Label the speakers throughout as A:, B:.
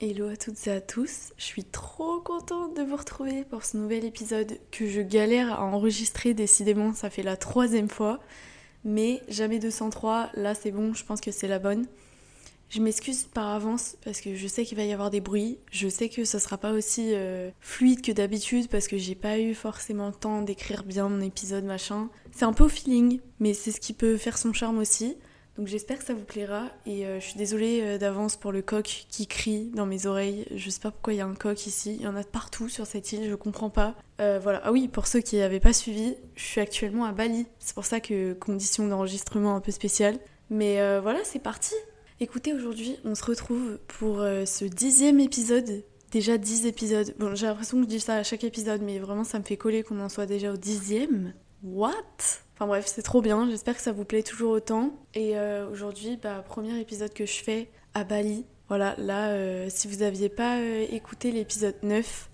A: Hello à toutes et à tous, je suis trop contente de vous retrouver pour ce nouvel épisode que je galère à enregistrer. Décidément, ça fait la troisième fois, mais jamais 203, là c'est bon, je pense que c'est la bonne. Je m'excuse par avance parce que je sais qu'il va y avoir des bruits, je sais que ça sera pas aussi euh, fluide que d'habitude parce que j'ai pas eu forcément le temps d'écrire bien mon épisode machin. C'est un peu au feeling, mais c'est ce qui peut faire son charme aussi. Donc j'espère que ça vous plaira et euh, je suis désolée euh, d'avance pour le coq qui crie dans mes oreilles. Je sais pas pourquoi il y a un coq ici, il y en a partout sur cette île, je comprends pas. Voilà, ah oui, pour ceux qui n'avaient pas suivi, je suis actuellement à Bali. C'est pour ça que condition d'enregistrement un peu spéciale. Mais voilà, c'est parti. Écoutez, aujourd'hui, on se retrouve pour ce dixième épisode. Déjà dix épisodes. Bon, j'ai l'impression que je dis ça à chaque épisode, mais vraiment ça me fait coller qu'on en soit déjà au dixième. What? Enfin bref, c'est trop bien, j'espère que ça vous plaît toujours autant. Et euh, aujourd'hui, bah, premier épisode que je fais à Bali. Voilà, là, euh, si vous n'aviez pas euh, écouté l'épisode 9,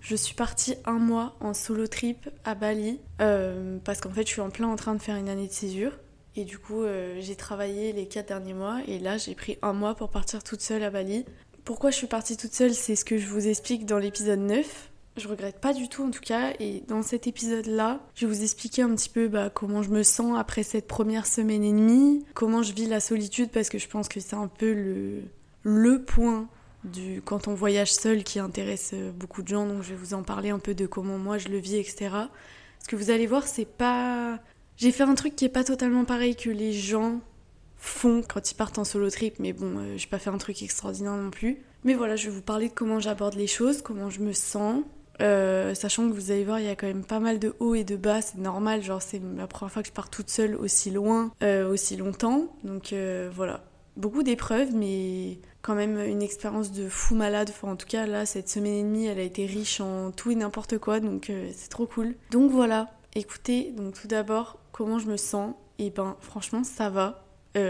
A: je suis partie un mois en solo trip à Bali parce qu'en fait, je suis en plein en train de faire une année de césure. Et du coup, j'ai travaillé les 4 derniers mois et là, j'ai pris un mois pour partir toute seule à Bali. Pourquoi je suis partie toute seule, c'est ce que je vous explique dans l'épisode 9. Je regrette pas du tout en tout cas. Et dans cet épisode-là, je vais vous expliquer un petit peu bah, comment je me sens après cette première semaine et demie, comment je vis la solitude parce que je pense que c'est un peu le, le point du quand on voyage seul qui intéresse euh, beaucoup de gens. Donc je vais vous en parler un peu de comment moi je le vis, etc. Ce que vous allez voir, c'est pas. J'ai fait un truc qui est pas totalement pareil que les gens font quand ils partent en solo trip, mais bon, euh, j'ai pas fait un truc extraordinaire non plus. Mais voilà, je vais vous parler de comment j'aborde les choses, comment je me sens, euh, sachant que vous allez voir, il y a quand même pas mal de hauts et de bas, c'est normal, genre c'est la première fois que je pars toute seule aussi loin, euh, aussi longtemps. Donc euh, voilà, beaucoup d'épreuves, mais quand même une expérience de fou malade. Enfin, en tout cas, là, cette semaine et demie, elle a été riche en tout et n'importe quoi, donc c'est trop cool. Donc voilà, écoutez, donc tout d'abord, comment je me sens Et ben, franchement, ça va.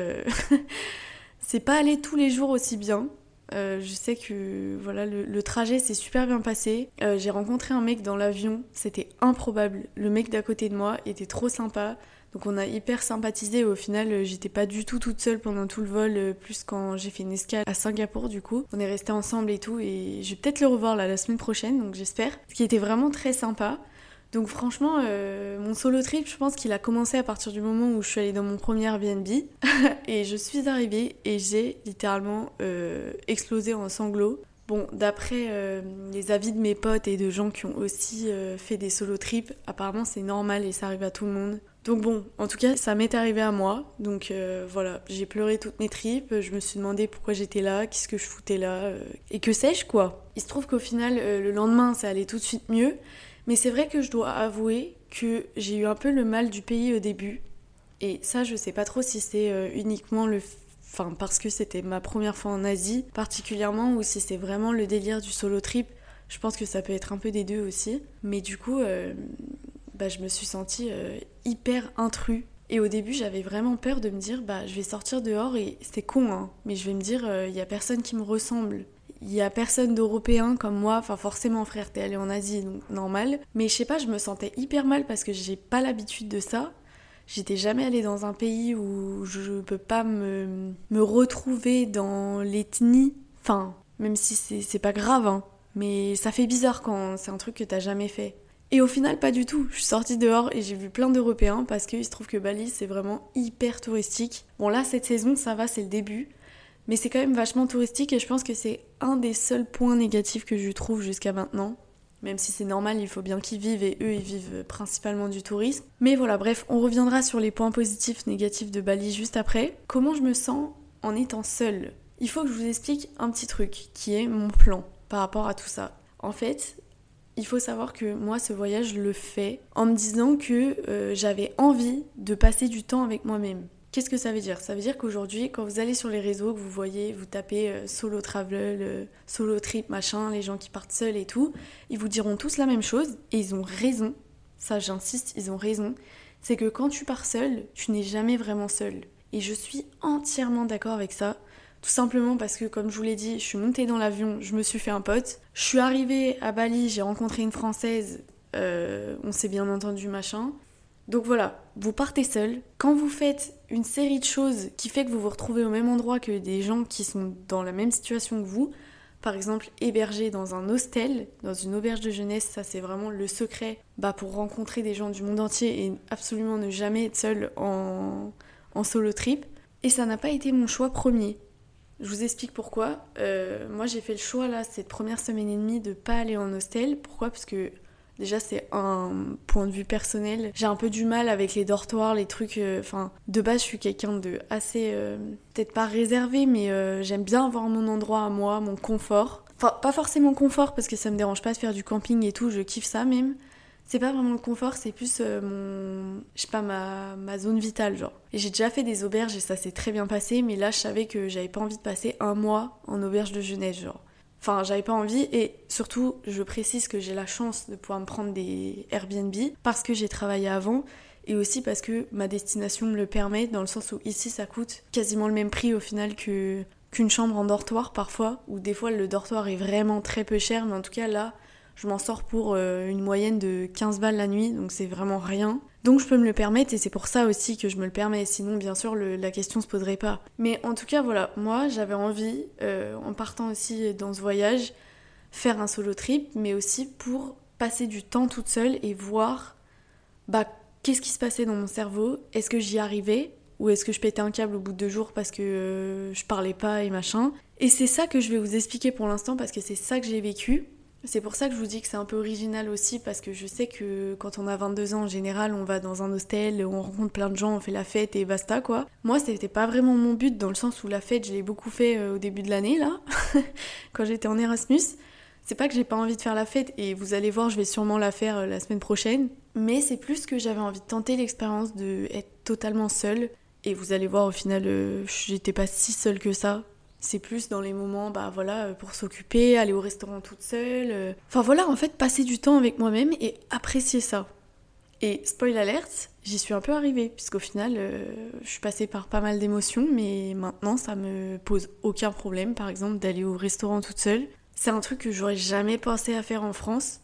A: c'est pas allé tous les jours aussi bien. Euh, je sais que voilà le, trajet s'est super bien passé. Euh, j'ai rencontré un mec dans l'avion, c'était improbable. Le mec d'à côté de moi était trop sympa. Donc on a hyper sympathisé. Au final, euh, j'étais pas du tout toute seule pendant tout le vol, plus quand j'ai fait une escale à Singapour du coup. On est resté ensemble et tout. Et je vais peut-être le revoir la semaine prochaine, donc j'espère. Ce qui était vraiment très sympa. Donc franchement, euh, mon solo trip, je pense qu'il a commencé à partir du moment où je suis allée dans mon premier Airbnb et je suis arrivée et j'ai littéralement euh, explosé en sanglots. Bon, d'après euh, les avis de mes potes et de gens qui ont aussi fait des solo trips, apparemment c'est normal et ça arrive à tout le monde. Donc bon, en tout cas, ça m'est arrivé à moi. Donc voilà, j'ai pleuré toutes mes tripes, je me suis demandé pourquoi j'étais là, qu'est-ce que je foutais là, et que sais-je quoi. Il se trouve qu'au final, le lendemain, ça allait tout de suite mieux. Mais c'est vrai que je dois avouer que j'ai eu un peu le mal du pays au début. Et ça, je sais pas trop si c'est euh, uniquement le. Enfin, parce que c'était ma première fois en Asie, particulièrement, ou si c'est vraiment le délire du solo trip. Je pense que ça peut être un peu des deux aussi. Mais du coup, euh, bah, je me suis sentie euh, hyper intrus. Et au début, j'avais vraiment peur de me dire, bah, je vais sortir dehors et c'est con, hein, mais je vais me dire, il y a personne qui me ressemble il y a personne d'européen comme moi, enfin forcément frère t'es allé en Asie donc normal, mais je sais pas je me sentais hyper mal parce que j'ai pas l'habitude de ça. J'étais jamais allée dans un pays où je peux pas me, me retrouver dans l'ethnie, enfin même si c'est pas grave hein, mais ça fait bizarre quand c'est un truc que t'as jamais fait. Et au final, pas du tout. Je suis sortie dehors et j'ai vu plein d'Européens parce qu'il se trouve que Bali, c'est vraiment hyper touristique. Bon, là, cette saison, ça va, c'est le début. Mais c'est quand même vachement touristique et je pense que c'est un des seuls points négatifs que je trouve jusqu'à maintenant. Même si c'est normal, il faut bien qu'ils vivent et eux, ils vivent principalement du tourisme. Mais voilà, bref, on reviendra sur les points positifs, négatifs de Bali juste après. Comment je me sens en étant seule? Il faut que je vous explique un petit truc qui est mon plan par rapport à tout ça. En fait, il faut savoir que moi, ce voyage, le fais en me disant que euh, j'avais envie de passer du temps avec moi-même. Qu'est-ce que ça veut dire? Ça veut dire qu'aujourd'hui, quand vous allez sur les réseaux, que vous voyez, vous tapez euh, solo travel, euh, solo trip, machin, les gens qui partent seuls et tout, ils vous diront tous la même chose et ils ont raison. Ça, j'insiste, ils ont raison. C'est que quand tu pars seul, tu n'es jamais vraiment seul. Et je suis entièrement d'accord avec ça. Tout simplement parce que, comme je vous l'ai dit, je suis montée dans l'avion, je me suis fait un pote. Je suis arrivée à Bali, j'ai rencontré une Française on s'est bien entendu, machin. Donc voilà, vous partez seul. Quand vous faites une série de choses qui fait que vous vous retrouvez au même endroit que des gens qui sont dans la même situation que vous, par exemple hébergé dans un hostel, dans une auberge de jeunesse, ça c'est vraiment le secret bah, pour rencontrer des gens du monde entier et absolument ne jamais être seul en, solo trip. Et ça n'a pas été mon choix premier. Je vous explique pourquoi. Euh, moi j'ai fait le choix là cette première semaine et demie de pas aller en hostel. Pourquoi? Parce que Déjà, c'est un point de vue personnel. J'ai un peu du mal avec les dortoirs, les trucs. Euh, enfin, de base, je suis quelqu'un de assez. Euh, peut-être pas réservé, mais euh, j'aime bien avoir mon endroit à moi, mon confort. Enfin, pas forcément confort, parce que ça me dérange pas de faire du camping et tout, je kiffe ça même. C'est pas vraiment le confort, c'est plus mon. Je sais pas, ma, ma zone vitale, genre. Et j'ai déjà fait des auberges et ça s'est très bien passé, mais là, je savais que j'avais pas envie de passer un mois en auberge de jeunesse, genre. Enfin, j'avais pas envie et surtout, je précise que j'ai la chance de pouvoir me prendre des Airbnb parce que j'ai travaillé avant et aussi parce que ma destination me le permet dans le sens où ici ça coûte quasiment le même prix au final que qu'une chambre en dortoir parfois ou des fois le dortoir est vraiment très peu cher mais en tout cas là je m'en sors pour euh, une moyenne de 15 balles la nuit donc c'est vraiment rien donc je peux me le permettre et c'est pour ça aussi que je me le permets. Sinon, bien sûr, la question se poserait pas. Mais en tout cas, voilà, moi j'avais envie, euh, en partant aussi dans ce voyage, faire un solo trip, mais aussi pour passer du temps toute seule et voir bah, qu'est-ce qui se passait dans mon cerveau? Est-ce que j'y arrivais? Ou est-ce que je pétais un câble au bout de deux jours parce que euh, je parlais pas et machin? Et c'est ça que je vais vous expliquer pour l'instant parce que c'est ça que j'ai vécu. C'est pour ça que je vous dis que c'est un peu original aussi, parce que je sais que quand on a 22 ans, en général, on va dans un hostel, on rencontre plein de gens, on fait la fête et basta quoi. Moi, c'était pas vraiment mon but, dans le sens où la fête, je l'ai beaucoup fait euh, au début de l'année, là, quand j'étais en Erasmus. C'est pas que j'ai pas envie de faire la fête, et vous allez voir, je vais sûrement la faire euh, la semaine prochaine, mais c'est plus que j'avais envie de tenter l'expérience de être totalement seule. Et vous allez voir, au final, euh, j'étais pas si seule que ça. C'est plus dans les moments, bah voilà, euh, pour s'occuper, aller au restaurant toute seule. Euh. Enfin voilà, en fait, passer du temps avec moi-même et apprécier ça. Et spoil alert, j'y suis un peu arrivée, puisqu'au final, euh, je suis passée par pas mal d'émotions, mais maintenant, ça me pose aucun problème, par exemple, d'aller au restaurant toute seule. C'est un truc que j'aurais jamais pensé à faire en France.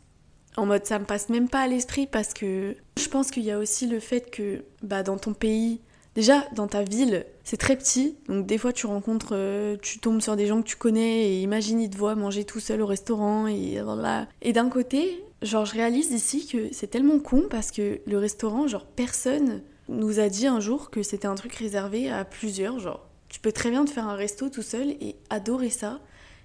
A: En mode, ça me passe même pas à l'esprit parce que je pense qu'il y a aussi le fait que, bah, dans ton pays, Déjà, dans ta ville, c'est très petit, donc des fois tu rencontres, euh, tu tombes sur des gens que tu connais et imagine ils te voient manger tout seul au restaurant et voilà. Et d'un côté, genre je réalise ici que c'est tellement con parce que le restaurant, genre personne nous a dit un jour que c'était un truc réservé à plusieurs, genre tu peux très bien te faire un resto tout seul et adorer ça.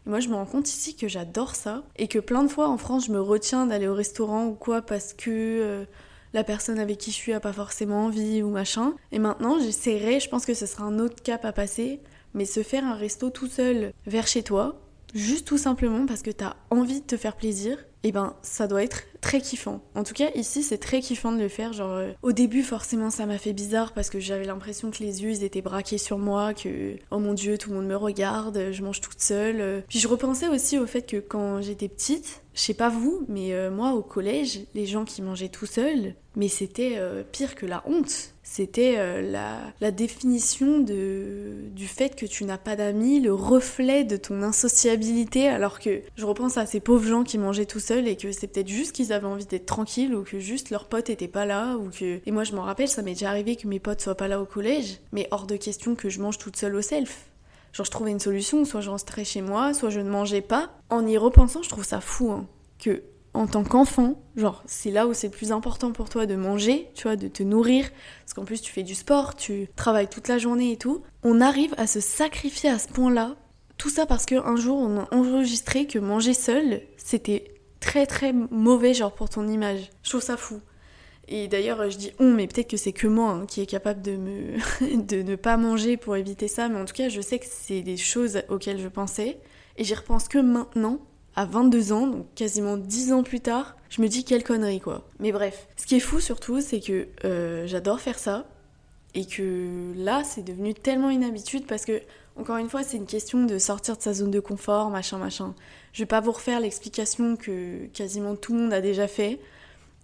A: Et moi je me rends compte ici que j'adore ça et que plein de fois en France je me retiens d'aller au restaurant ou quoi parce que... Euh, la personne avec qui je suis a pas forcément envie ou machin. Et maintenant, j'essaierai, je pense que ce sera un autre cap à passer, mais se faire un resto tout seul vers chez toi, juste tout simplement parce que t'as envie de te faire plaisir, et eh ben ça doit être très kiffant. En tout cas, ici c'est très kiffant de le faire. Genre, euh, au début, forcément, ça m'a fait bizarre parce que j'avais l'impression que les yeux ils étaient braqués sur moi, que oh mon dieu, tout le monde me regarde, je mange toute seule. Puis je repensais aussi au fait que quand j'étais petite, je sais pas vous, mais euh, moi au collège, les gens qui mangeaient tout seuls, mais c'était euh, pire que la honte. C'était euh, la, définition de, du fait que tu n'as pas d'amis, le reflet de ton insociabilité, alors que je repense à ces pauvres gens qui mangeaient tout seuls et que c'est peut-être juste qu'ils avaient envie d'être tranquilles ou que juste leurs potes étaient pas là ou que... Et moi je m'en rappelle, ça m'est déjà arrivé que mes potes soient pas là au collège, mais hors de question que je mange toute seule au self. Genre, je trouvais une solution, soit je rentrais chez moi, soit je ne mangeais pas. En y repensant, je trouve ça fou, hein, que en tant qu'enfant, genre, c'est là où c'est le plus important pour toi de manger, tu vois, de te nourrir, parce qu'en plus tu fais du sport, tu travailles toute la journée et tout. On arrive à se sacrifier à ce point-là. Tout ça parce qu'un jour on a enregistré que manger seul, c'était très très mauvais, genre pour ton image. Je trouve ça fou. Et d'ailleurs, je dis on, mais peut-être que c'est que moi hein, qui est capable de, me de ne pas manger pour éviter ça. Mais en tout cas, je sais que c'est des choses auxquelles je pensais. Et j'y repense que maintenant, à 22 ans, donc quasiment 10 ans plus tard. Je me dis quelle connerie quoi. Mais bref, ce qui est fou surtout, c'est que euh, j'adore faire ça. Et que là, c'est devenu tellement une habitude parce que, encore une fois, c'est une question de sortir de sa zone de confort, machin, machin. Je vais pas vous refaire l'explication que quasiment tout le monde a déjà fait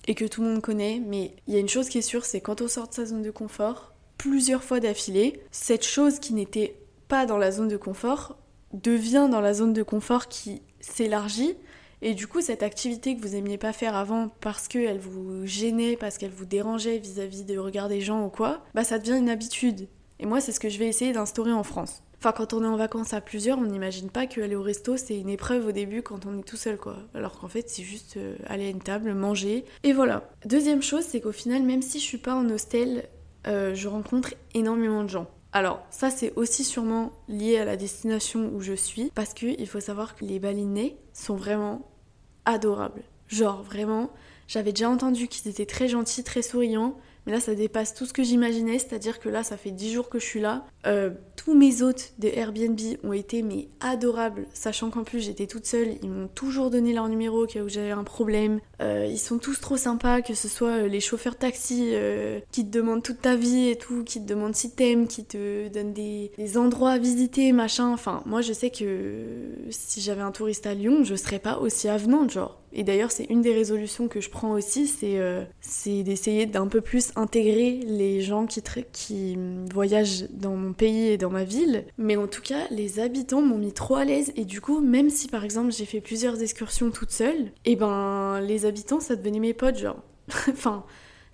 A: et que tout le monde connaît, mais il y a une chose qui est sûre, c'est quand on sort de sa zone de confort, plusieurs fois d'affilée, cette chose qui n'était pas dans la zone de confort devient dans la zone de confort qui s'élargit. Et du coup, cette activité que vous aimiez pas faire avant parce qu'elle vous gênait, parce qu'elle vous dérangeait vis-à-vis de regard des gens ou quoi, bah ça devient une habitude. Et moi, c'est ce que je vais essayer d'instaurer en France. Enfin, quand on est en vacances à plusieurs, on n'imagine pas qu'aller au resto, c'est une épreuve au début quand on est tout seul, quoi. Alors qu'en fait, c'est juste euh, aller à une table, manger, et voilà. Deuxième chose, c'est qu'au final, même si je suis pas en hostel, euh, je rencontre énormément de gens. Alors, ça, c'est aussi sûrement lié à la destination où je suis, parce qu'il faut savoir que les balinais sont vraiment adorables. Genre, vraiment, j'avais déjà entendu qu'ils étaient très gentils, très souriants, mais là, ça dépasse tout ce que j'imaginais, c'est-à-dire que là, ça fait 10 jours que je suis là. Euh, tous mes hôtes de Airbnb ont été mais adorables, sachant qu'en plus j'étais toute seule. Ils m'ont toujours donné leur numéro au cas où j'avais un problème. Euh, ils sont tous trop sympas, que ce soit euh, les chauffeurs taxi qui te demandent toute ta vie et tout, qui te demandent si t'aimes, qui te donnent des, endroits à visiter, machin. Enfin, moi, je sais que si j'avais un touriste à Lyon, je serais pas aussi avenante, genre. Et d'ailleurs, c'est une des résolutions que je prends aussi, c'est euh, d'essayer d'un peu plus intégrer les gens qui, qui voyagent dans mon pays et dans ma ville. Mais en tout cas, les habitants m'ont mis trop à l'aise. Et du coup, même si par exemple j'ai fait plusieurs excursions toute seule, et eh ben les habitants, ça devenait mes potes, genre. enfin,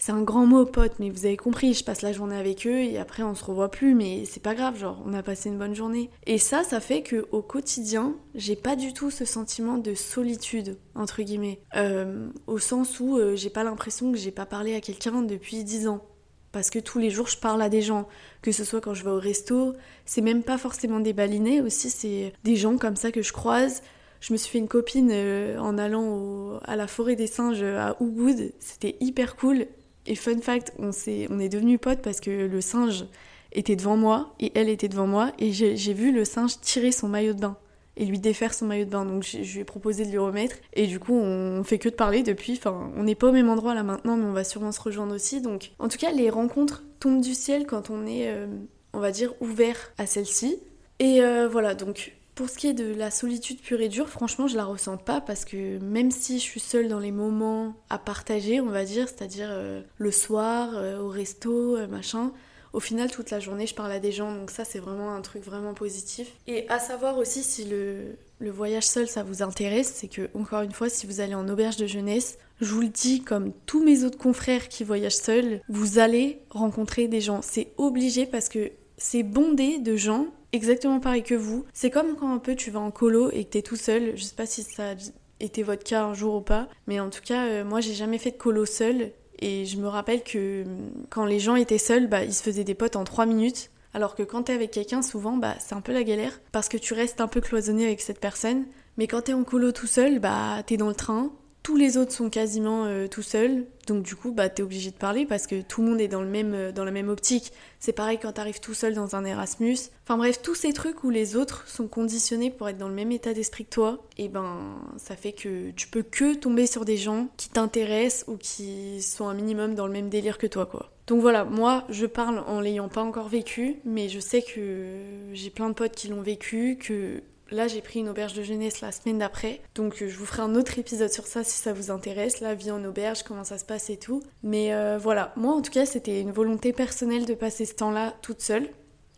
A: c'est un grand mot, pote, mais vous avez compris, je passe la journée avec eux et après on se revoit plus, mais c'est pas grave, genre on a passé une bonne journée. Et ça, ça fait que au quotidien, j'ai pas du tout ce sentiment de solitude, entre guillemets, euh, au sens où euh, j'ai pas l'impression que j'ai pas parlé à quelqu'un depuis 10 ans. Parce que tous les jours, je parle à des gens, que ce soit quand je vais au resto, c'est même pas forcément des balinés aussi, c'est des gens comme ça que je croise, je me suis fait une copine euh, en allant à la forêt des singes à Ubud. C'était hyper cool. Et fun fact, on, est, on est devenus potes parce que le singe était devant moi et elle était devant moi et j'ai vu le singe tirer son maillot de bain et lui défaire son maillot de bain. Donc je, lui ai proposé de lui remettre et du coup on fait que de parler depuis. Enfin, on n'est pas au même endroit là maintenant, mais on va sûrement se rejoindre aussi. Donc en tout cas, les rencontres tombent du ciel quand on est, euh, on va dire, ouvert à celle-ci. Et euh, voilà, donc pour ce qui est de la solitude pure et dure, franchement, je la ressens pas parce que même si je suis seule dans les moments à partager, on va dire, c'est-à-dire euh, le soir, euh, au resto, euh, machin, au final, toute la journée, je parle à des gens, donc ça, c'est vraiment un truc vraiment positif. Et à savoir aussi si le, le voyage seul, ça vous intéresse, c'est que, encore une fois, si vous allez en auberge de jeunesse, je vous le dis, comme tous mes autres confrères qui voyagent seuls, vous allez rencontrer des gens. C'est obligé parce que c'est bondé de gens exactement pareil que vous. C'est comme quand un peu tu vas en colo et que t'es tout seul. Je sais pas si ça a été votre cas un jour ou pas, mais en tout cas, euh, moi j'ai jamais fait de colo seul. Et je me rappelle que hum, quand les gens étaient seuls, bah, ils se faisaient des potes en 3 minutes. Alors que quand t'es avec quelqu'un, souvent, bah, c'est un peu la galère parce que tu restes un peu cloisonné avec cette personne. Mais quand t'es en colo tout seul, bah, t'es dans le train, tous les autres sont quasiment euh, tout seuls, donc du coup, bah, t'es obligé de parler parce que tout le monde est dans, le même, euh, dans la même optique. C'est pareil quand t'arrives tout seul dans un Erasmus. Enfin bref, tous ces trucs où les autres sont conditionnés pour être dans le même état d'esprit que toi, et eh ben ça fait que tu peux que tomber sur des gens qui t'intéressent ou qui sont un minimum dans le même délire que toi, quoi. Donc voilà, moi je parle en l'ayant pas encore vécu, mais je sais que j'ai plein de potes qui l'ont vécu, que Là, j'ai pris une auberge de jeunesse la semaine d'après. Donc, euh, je vous ferai un autre épisode sur ça si ça vous intéresse. La vie en auberge, comment ça se passe et tout. Mais euh, voilà, moi en tout cas, c'était une volonté personnelle de passer ce temps-là toute seule.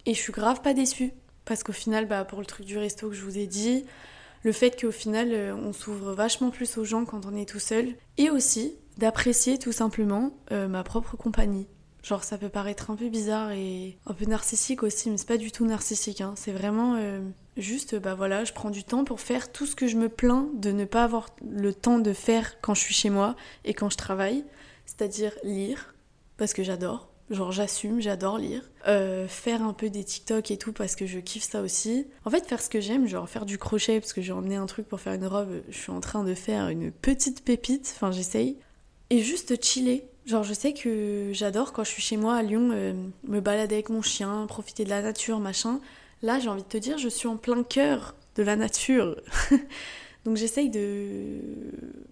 A: Et je suis grave pas déçue. Parce qu'au final, bah, pour le truc du resto que je vous ai dit, le fait qu'au final, euh, on s'ouvre vachement plus aux gens quand on est tout seul. Et aussi d'apprécier tout simplement ma propre compagnie. Genre ça peut paraître un peu bizarre et un peu narcissique aussi, mais c'est pas du tout narcissique. Hein. C'est vraiment Juste, bah voilà, je prends du temps pour faire tout ce que je me plains de ne pas avoir le temps de faire quand je suis chez moi et quand je travaille. C'est-à-dire lire, parce que j'adore. Genre j'assume, j'adore lire. Euh, faire un peu des TikTok et tout parce que je kiffe ça aussi. En fait, faire ce que j'aime, genre faire du crochet parce que j'ai emmené un truc pour faire une robe. Je suis en train de faire une petite pépite, enfin j'essaye. Et juste chiller. Genre je sais que j'adore quand je suis chez moi à Lyon, euh, me balader avec mon chien, profiter de la nature, machin. Là, j'ai envie de te dire, je suis en plein cœur de la nature. Donc j'essaye de,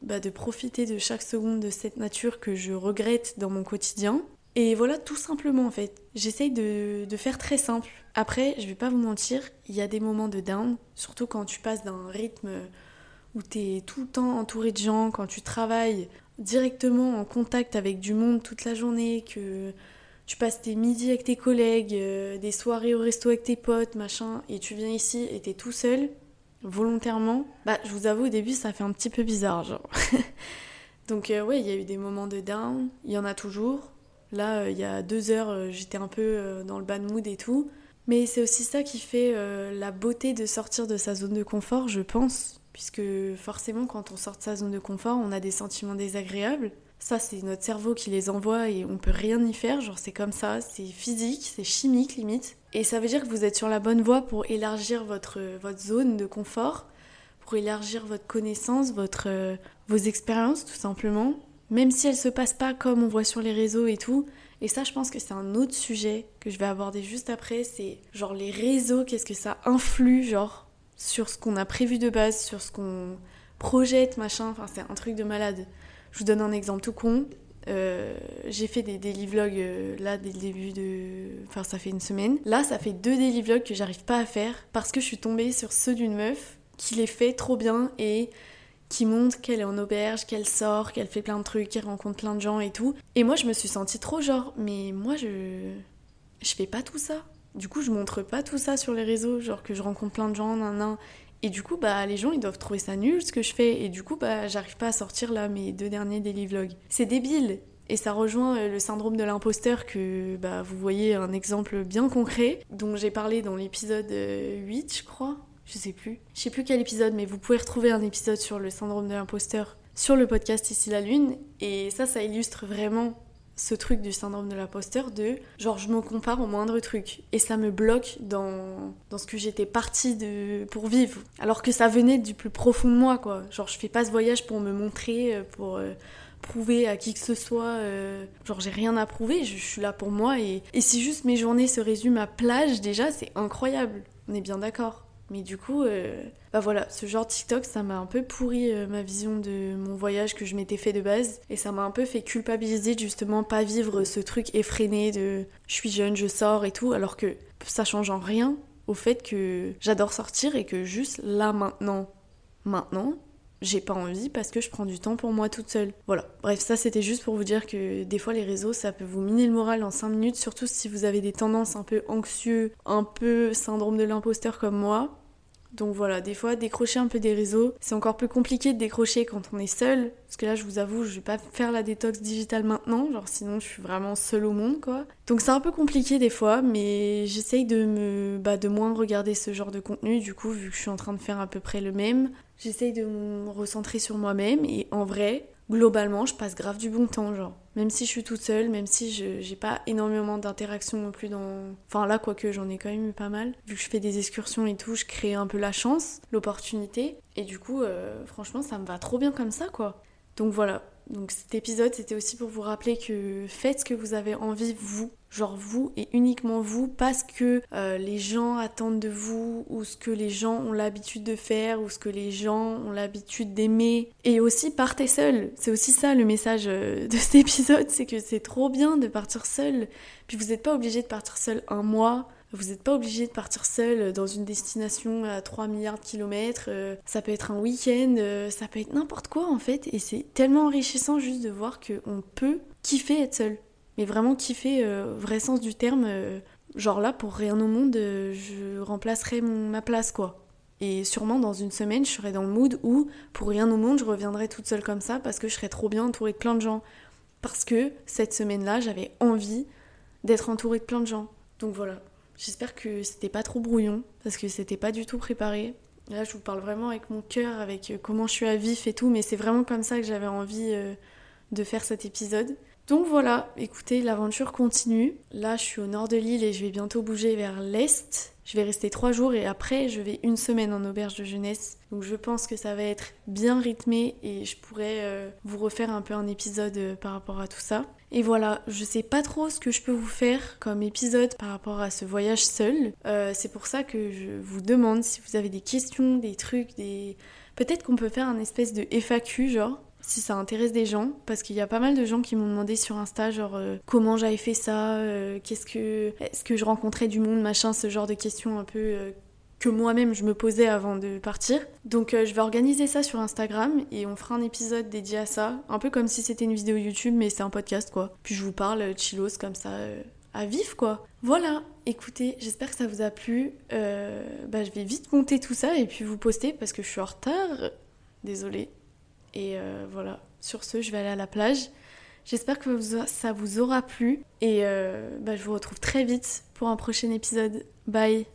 A: bah, de profiter de chaque seconde de cette nature que je regrette dans mon quotidien. Et voilà, tout simplement en fait. J'essaye de, de, faire très simple. Après, je vais pas vous mentir, il y a des moments de down, surtout quand tu passes d'un rythme où tu es tout le temps entouré de gens, quand tu travailles directement en contact avec du monde toute la journée, que tu passes tes midis avec tes collègues, euh, des soirées au resto avec tes potes, machin, et tu viens ici et t'es tout seul, volontairement, bah je vous avoue au début ça fait un petit peu bizarre genre. Donc euh, ouais, il y a eu des moments de down, il y en a toujours. Là, euh, il y a deux heures, euh, j'étais un peu dans le bad mood et tout. Mais c'est aussi ça qui fait la beauté de sortir de sa zone de confort, je pense. Puisque forcément, quand on sort de sa zone de confort, on a des sentiments désagréables. Ça, c'est notre cerveau qui les envoie et on peut rien y faire. Genre, c'est comme ça, c'est physique, c'est chimique limite. Et ça veut dire que vous êtes sur la bonne voie pour élargir votre, votre zone de confort, pour élargir votre connaissance, votre, vos expériences tout simplement, même si elles se passent pas comme on voit sur les réseaux et tout. Et ça, je pense que c'est un autre sujet que je vais aborder juste après. C'est genre les réseaux, qu'est-ce que ça influe, genre, sur ce qu'on a prévu de base, sur ce qu'on projette, machin. Enfin, c'est un truc de malade. Je vous donne un exemple tout con. Euh, j'ai fait des daily vlogs euh, là dès le début de. Enfin, ça fait une semaine. Là, ça fait deux daily vlogs que j'arrive pas à faire parce que je suis tombée sur ceux d'une meuf qui les fait trop bien et qui montre qu'elle est en auberge, qu'elle sort, qu'elle fait plein de trucs, qu'elle rencontre plein de gens et tout. Et moi, je me suis sentie trop genre, mais moi, je. Je fais pas tout ça. Du coup, je montre pas tout ça sur les réseaux, genre que je rencontre plein de gens, nan, nan. Et du coup, bah, les gens, ils doivent trouver ça nul ce que je fais. Et du coup, bah, j'arrive pas à sortir là mes deux derniers daily vlogs. C'est débile. Et ça rejoint euh, le syndrome de l'imposteur que bah, vous voyez un exemple bien concret dont j'ai parlé dans l'épisode 8, euh, je crois je sais plus. Je sais plus quel épisode, mais vous pouvez retrouver un épisode sur le syndrome de l'imposteur sur le podcast Ici la Lune. Et ça, ça illustre vraiment ce truc du syndrome de l'imposteur de genre je me compare au moindre truc. Et ça me bloque dans, ce que j'étais partie de pour vivre. Alors que ça venait du plus profond de moi quoi. Genre je fais pas ce voyage pour me montrer euh, pour euh, prouver à qui que ce soit euh, genre j'ai rien à prouver je, je, suis là pour moi et, et si juste mes journées se résument à plage déjà c'est incroyable. On est bien d'accord mais du coup, euh, bah voilà, ce genre de TikTok, ça m'a un peu pourri euh, ma vision de mon voyage que je m'étais fait de base. Et ça m'a un peu fait culpabiliser justement pas vivre ce truc effréné de je suis jeune, je sors et tout, alors que ça change en rien au fait que j'adore sortir et que juste là maintenant, maintenant, j'ai pas envie parce que je prends du temps pour moi toute seule. Voilà. Bref, ça c'était juste pour vous dire que des fois les réseaux ça peut vous miner le moral en 5 minutes, surtout si vous avez des tendances un peu anxieux, un peu syndrome de l'imposteur comme moi. Donc voilà, des fois, décrocher un peu des réseaux, c'est encore plus compliqué de décrocher quand on est seul. Parce que là, je vous avoue, je vais pas faire la détox digitale maintenant, genre sinon je suis vraiment seule au monde, quoi. Donc c'est un peu compliqué des fois, mais j'essaye de me, bah, de moins regarder ce genre de contenu. Du coup, vu que je suis en train de faire à peu près le même, j'essaye de me recentrer sur moi-même. Et en vrai, globalement, je passe grave du bon temps, genre. Même si je suis toute seule, même si je j'ai pas énormément d'interactions non plus dans. Enfin là, quoique j'en ai quand même eu pas mal. Vu que je fais des excursions et tout, je crée un peu la chance, l'opportunité. Et du coup, euh, franchement, ça me va trop bien comme ça, quoi. Donc voilà, donc cet épisode, c'était aussi pour vous rappeler que faites ce que vous avez envie, vous, genre vous et uniquement vous, pas ce que euh, les gens attendent de vous, ou ce que les gens ont l'habitude de faire, ou ce que les gens ont l'habitude d'aimer. Et aussi partez seul. C'est aussi ça le message euh, de cet épisode, c'est que c'est trop bien de partir seul. Puis vous n'êtes pas obligé de partir seul un mois vous n'êtes pas obligé de partir seul dans une destination à 3 milliards de kilomètres. Euh, ça peut être un week-end, euh, ça peut être n'importe quoi en fait. Et c'est tellement enrichissant juste de voir qu'on peut kiffer être seul. Mais vraiment kiffer, euh, vrai sens du terme. genre là, pour rien au monde, je remplacerai ma place quoi. Et sûrement dans une semaine, je serai dans le mood où, pour rien au monde, je reviendrai toute seule comme ça parce que je serai trop bien entourée de plein de gens. Parce que cette semaine-là, j'avais envie d'être entourée de plein de gens. Donc voilà, J'espère que c'était pas trop brouillon, parce que c'était pas du tout préparé. Là, je vous parle vraiment avec mon cœur, avec euh, comment je suis à vif et tout, mais c'est vraiment comme ça que j'avais envie euh, de faire cet épisode. Donc voilà, écoutez, l'aventure continue. Là, je suis au nord de l'île et je vais bientôt bouger vers l'est. Je vais rester trois jours et après, je vais une semaine en auberge de jeunesse. Donc je pense que ça va être bien rythmé et je pourrais euh, vous refaire un peu un épisode par rapport à tout ça. Et voilà, je sais pas trop ce que je peux vous faire comme épisode par rapport à ce voyage seul. Euh, c'est pour ça que je vous demande si vous avez des questions, des trucs, des. Peut-être qu'on peut faire un espèce de FAQ, genre, si ça intéresse des gens, parce qu'il y a pas mal de gens qui m'ont demandé sur Insta, genre, euh, comment j'avais fait ça, euh, qu'est-ce que. Est-ce que je rencontrais du monde, machin, ce genre de questions un peu que moi-même je me posais avant de partir. Donc euh, je vais organiser ça sur Instagram et on fera un épisode dédié à ça, un peu comme si c'était une vidéo YouTube mais c'est un podcast quoi. Puis je vous parle euh, chillos comme ça, euh, à vivre quoi. Voilà, écoutez, j'espère que ça vous a plu. Euh, bah, je vais vite monter tout ça et puis vous poster parce que je suis en retard. Désolée. Et euh, voilà, sur ce, je vais aller à la plage. J'espère que ça vous aura plu et euh, bah, je vous retrouve très vite pour un prochain épisode. Bye